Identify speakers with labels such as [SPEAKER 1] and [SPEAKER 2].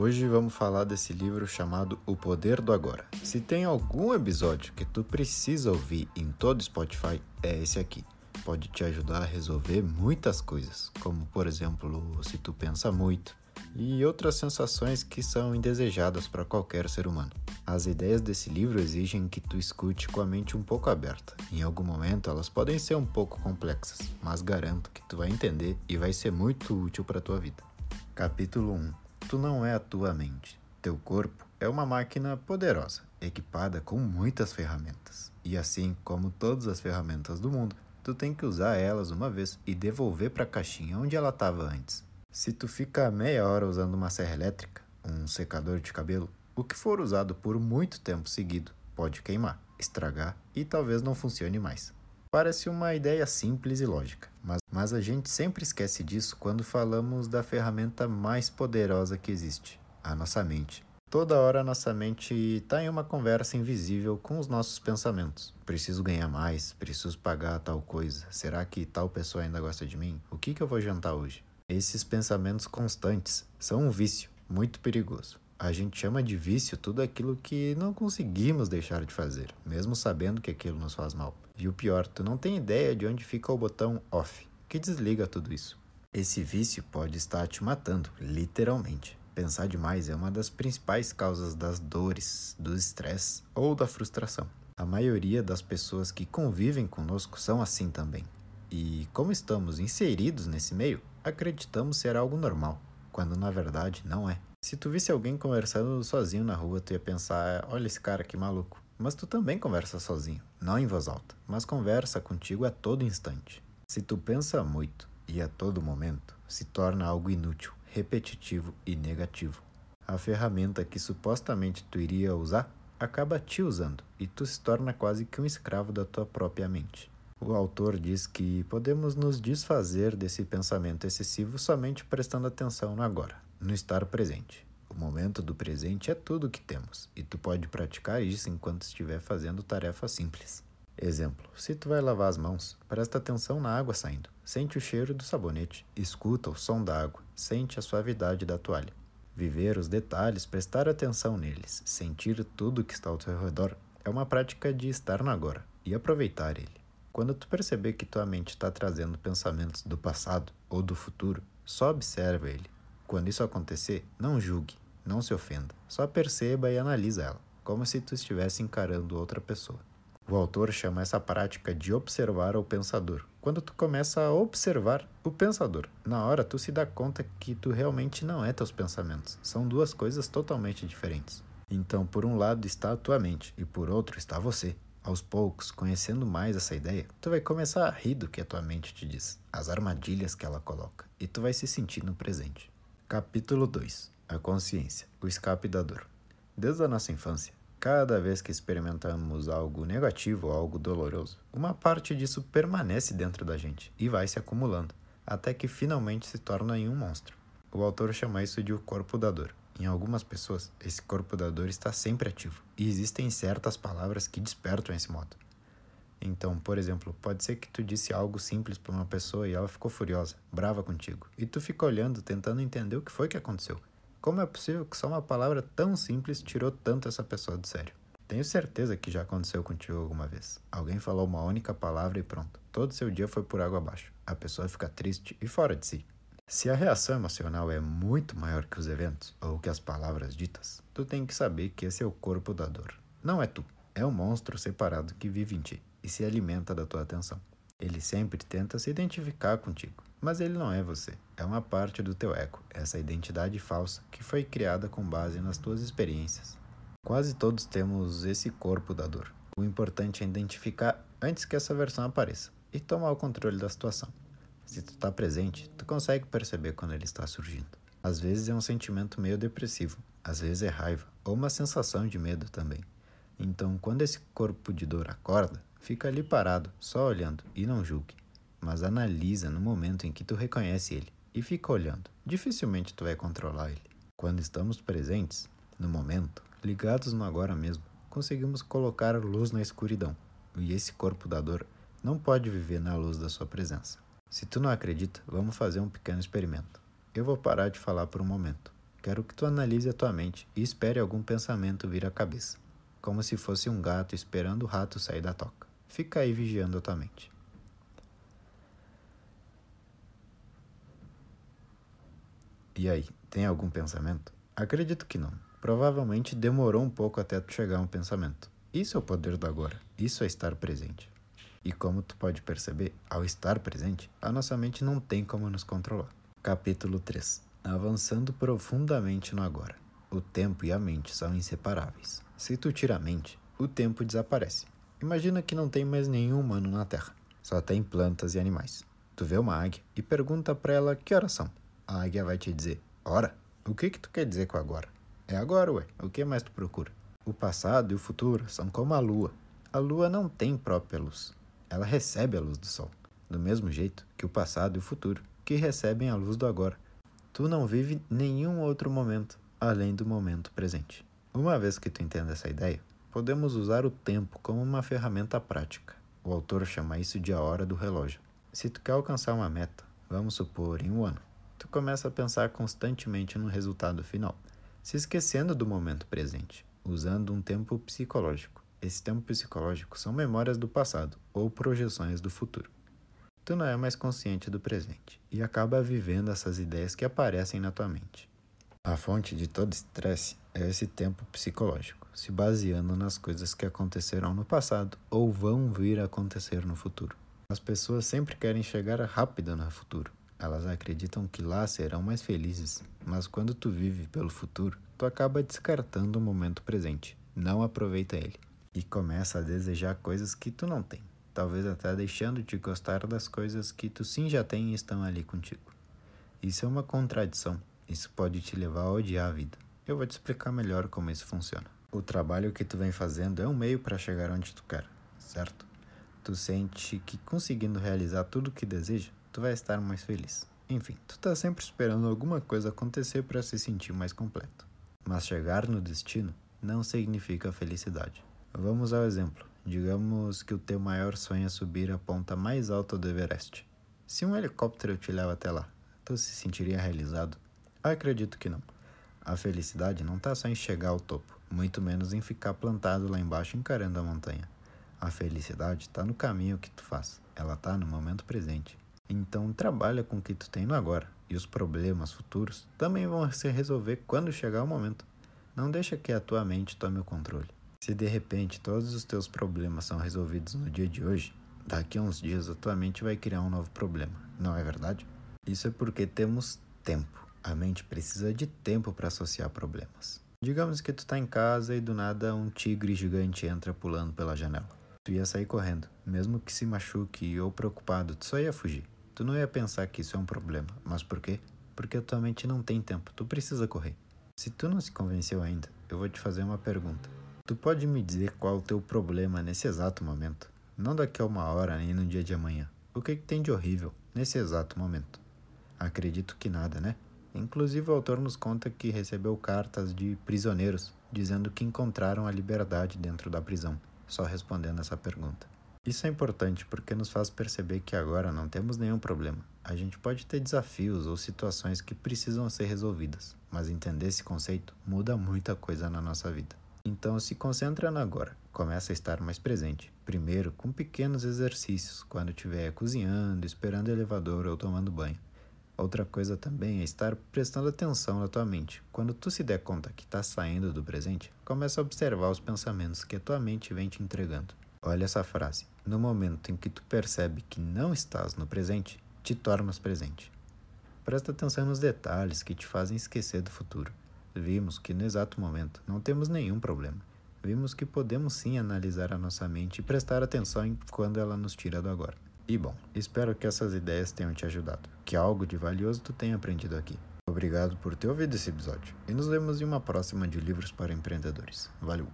[SPEAKER 1] Hoje vamos falar desse livro chamado O Poder do Agora. Se tem algum episódio que tu precisa ouvir em todo Spotify, é esse aqui. Pode te ajudar a resolver muitas coisas, como por exemplo, se tu pensa muito, e outras sensações que são indesejadas para qualquer ser humano. As ideias desse livro exigem que tu escute com a mente um pouco aberta. Em algum momento elas podem ser um pouco complexas, mas garanto que tu vai entender e vai ser muito útil para tua vida. Capítulo 1. Tu não é a tua mente. Teu corpo é uma máquina poderosa, equipada com muitas ferramentas. E assim como todas as ferramentas do mundo, tu tem que usar elas uma vez e devolver para a caixinha onde ela estava antes. Se tu fica meia hora usando uma serra elétrica, um secador de cabelo, o que for usado por muito tempo seguido pode queimar, estragar e talvez não funcione mais. Parece uma ideia simples e lógica, mas, mas a gente sempre esquece disso quando falamos da ferramenta mais poderosa que existe, a nossa mente. Toda hora a nossa mente está em uma conversa invisível com os nossos pensamentos. Preciso ganhar mais, preciso pagar tal coisa. Será que tal pessoa ainda gosta de mim? O que, que eu vou jantar hoje? Esses pensamentos constantes são um vício muito perigoso. A gente chama de vício tudo aquilo que não conseguimos deixar de fazer, mesmo sabendo que aquilo nos faz mal. E o pior, tu não tem ideia de onde fica o botão off, que desliga tudo isso. Esse vício pode estar te matando, literalmente. Pensar demais é uma das principais causas das dores, do estresse ou da frustração. A maioria das pessoas que convivem conosco são assim também. E como estamos inseridos nesse meio, acreditamos ser algo normal, quando na verdade não é. Se tu visse alguém conversando sozinho na rua, tu ia pensar: olha esse cara que maluco. Mas tu também conversa sozinho, não em voz alta, mas conversa contigo a todo instante. Se tu pensa muito e a todo momento, se torna algo inútil, repetitivo e negativo. A ferramenta que supostamente tu iria usar acaba te usando e tu se torna quase que um escravo da tua própria mente. O autor diz que podemos nos desfazer desse pensamento excessivo somente prestando atenção no agora, no estar presente. O momento do presente é tudo o que temos, e tu pode praticar isso enquanto estiver fazendo tarefas simples. Exemplo: se tu vai lavar as mãos, presta atenção na água saindo. Sente o cheiro do sabonete, escuta o som da água, sente a suavidade da toalha. Viver os detalhes, prestar atenção neles, sentir tudo que está ao teu redor é uma prática de estar no agora e aproveitar ele. Quando tu perceber que tua mente está trazendo pensamentos do passado ou do futuro, só observa ele quando isso acontecer, não julgue, não se ofenda, só perceba e analisa ela, como se tu estivesse encarando outra pessoa. O autor chama essa prática de observar o pensador. Quando tu começa a observar o pensador, na hora tu se dá conta que tu realmente não é teus pensamentos. São duas coisas totalmente diferentes. Então, por um lado está a tua mente e por outro está você. Aos poucos, conhecendo mais essa ideia, tu vai começar a rir do que a tua mente te diz, as armadilhas que ela coloca, e tu vai se sentir no presente. Capítulo 2 A consciência, o escape da dor. Desde a nossa infância, cada vez que experimentamos algo negativo ou algo doloroso, uma parte disso permanece dentro da gente e vai se acumulando, até que finalmente se torna em um monstro. O autor chama isso de o corpo da dor. Em algumas pessoas, esse corpo da dor está sempre ativo, e existem certas palavras que despertam esse modo. Então, por exemplo, pode ser que tu disse algo simples para uma pessoa e ela ficou furiosa, brava contigo, e tu fica olhando, tentando entender o que foi que aconteceu. Como é possível que só uma palavra tão simples tirou tanto essa pessoa do sério? Tenho certeza que já aconteceu contigo alguma vez. Alguém falou uma única palavra e pronto. Todo seu dia foi por água abaixo. A pessoa fica triste e fora de si. Se a reação emocional é muito maior que os eventos ou que as palavras ditas, tu tem que saber que esse é o corpo da dor. Não é tu, é um monstro separado que vive em ti e se alimenta da tua atenção. Ele sempre tenta se identificar contigo, mas ele não é você. É uma parte do teu ego, essa identidade falsa que foi criada com base nas tuas experiências. Quase todos temos esse corpo da dor. O importante é identificar antes que essa versão apareça e tomar o controle da situação. Se tu está presente, tu consegue perceber quando ele está surgindo. Às vezes é um sentimento meio depressivo, às vezes é raiva ou uma sensação de medo também. Então, quando esse corpo de dor acorda, Fica ali parado, só olhando, e não julgue. Mas analisa no momento em que tu reconhece ele e fica olhando. Dificilmente tu vai controlar ele. Quando estamos presentes, no momento, ligados no agora mesmo, conseguimos colocar luz na escuridão. E esse corpo da dor não pode viver na luz da sua presença. Se tu não acredita, vamos fazer um pequeno experimento. Eu vou parar de falar por um momento. quero que tu analise a tua mente e espere algum pensamento vir à cabeça, como se fosse um gato esperando o rato sair da toca. Fica aí vigiando a tua mente. E aí, tem algum pensamento? Acredito que não. Provavelmente demorou um pouco até tu chegar a um pensamento. Isso é o poder do agora. Isso é estar presente. E como tu pode perceber, ao estar presente, a nossa mente não tem como nos controlar. Capítulo 3 Avançando profundamente no agora. O tempo e a mente são inseparáveis. Se tu tira a mente, o tempo desaparece. Imagina que não tem mais nenhum humano na Terra. Só tem plantas e animais. Tu vê uma águia e pergunta para ela que horas são. A águia vai te dizer: Ora, o que que tu quer dizer com agora? É agora, ué. O que mais tu procura? O passado e o futuro são como a lua. A lua não tem própria luz. Ela recebe a luz do sol. Do mesmo jeito que o passado e o futuro, que recebem a luz do agora. Tu não vive nenhum outro momento além do momento presente. Uma vez que tu entende essa ideia, podemos usar o tempo como uma ferramenta prática. O autor chama isso de a hora do relógio. Se tu quer alcançar uma meta, vamos supor em um ano, tu começa a pensar constantemente no resultado final, se esquecendo do momento presente, usando um tempo psicológico. Esse tempo psicológico são memórias do passado ou projeções do futuro tu não é mais consciente do presente e acaba vivendo essas ideias que aparecem na tua mente. A fonte de todo estresse é esse tempo psicológico, se baseando nas coisas que aconteceram no passado ou vão vir a acontecer no futuro. As pessoas sempre querem chegar rápido no futuro. Elas acreditam que lá serão mais felizes, mas quando tu vive pelo futuro, tu acaba descartando o momento presente, não aproveita ele e começa a desejar coisas que tu não tem talvez até deixando de gostar das coisas que tu sim já tem e estão ali contigo. Isso é uma contradição. Isso pode te levar a odiar a vida. Eu vou te explicar melhor como isso funciona. O trabalho que tu vem fazendo é um meio para chegar onde tu quer, certo? Tu sente que conseguindo realizar tudo o que deseja, tu vai estar mais feliz. Enfim, tu tá sempre esperando alguma coisa acontecer para se sentir mais completo. Mas chegar no destino não significa felicidade. Vamos ao exemplo. Digamos que o teu maior sonho é subir a ponta mais alta do Everest. Se um helicóptero te leva até lá, tu se sentiria realizado? Acredito que não. A felicidade não está só em chegar ao topo, muito menos em ficar plantado lá embaixo encarando a montanha. A felicidade está no caminho que tu faz, ela está no momento presente. Então trabalha com o que tu tem no agora, e os problemas futuros também vão se resolver quando chegar o momento. Não deixa que a tua mente tome o controle. Se de repente todos os teus problemas são resolvidos no dia de hoje, daqui a uns dias a tua mente vai criar um novo problema, não é verdade? Isso é porque temos tempo. A mente precisa de tempo para associar problemas. Digamos que tu tá em casa e do nada um tigre gigante entra pulando pela janela. Tu ia sair correndo, mesmo que se machuque ou preocupado, tu só ia fugir. Tu não ia pensar que isso é um problema. Mas por quê? Porque a tua mente não tem tempo, tu precisa correr. Se tu não se convenceu ainda, eu vou te fazer uma pergunta. Tu pode me dizer qual o teu problema nesse exato momento? Não daqui a uma hora nem no dia de amanhã. O que, que tem de horrível nesse exato momento? Acredito que nada, né? Inclusive o autor nos conta que recebeu cartas de prisioneiros dizendo que encontraram a liberdade dentro da prisão, só respondendo essa pergunta. Isso é importante porque nos faz perceber que agora não temos nenhum problema. A gente pode ter desafios ou situações que precisam ser resolvidas, mas entender esse conceito muda muita coisa na nossa vida. Então se concentra no agora. Começa a estar mais presente. Primeiro com pequenos exercícios, quando estiver cozinhando, esperando o elevador ou tomando banho. Outra coisa também é estar prestando atenção na tua mente. Quando tu se der conta que está saindo do presente, começa a observar os pensamentos que a tua mente vem te entregando. Olha essa frase. No momento em que tu percebe que não estás no presente, te tornas presente. Presta atenção nos detalhes que te fazem esquecer do futuro. Vimos que no exato momento não temos nenhum problema. Vimos que podemos sim analisar a nossa mente e prestar atenção em quando ela nos tira do agora. E bom, espero que essas ideias tenham te ajudado, que algo de valioso tu tenha aprendido aqui. Obrigado por ter ouvido esse episódio e nos vemos em uma próxima de Livros para Empreendedores. Valeu!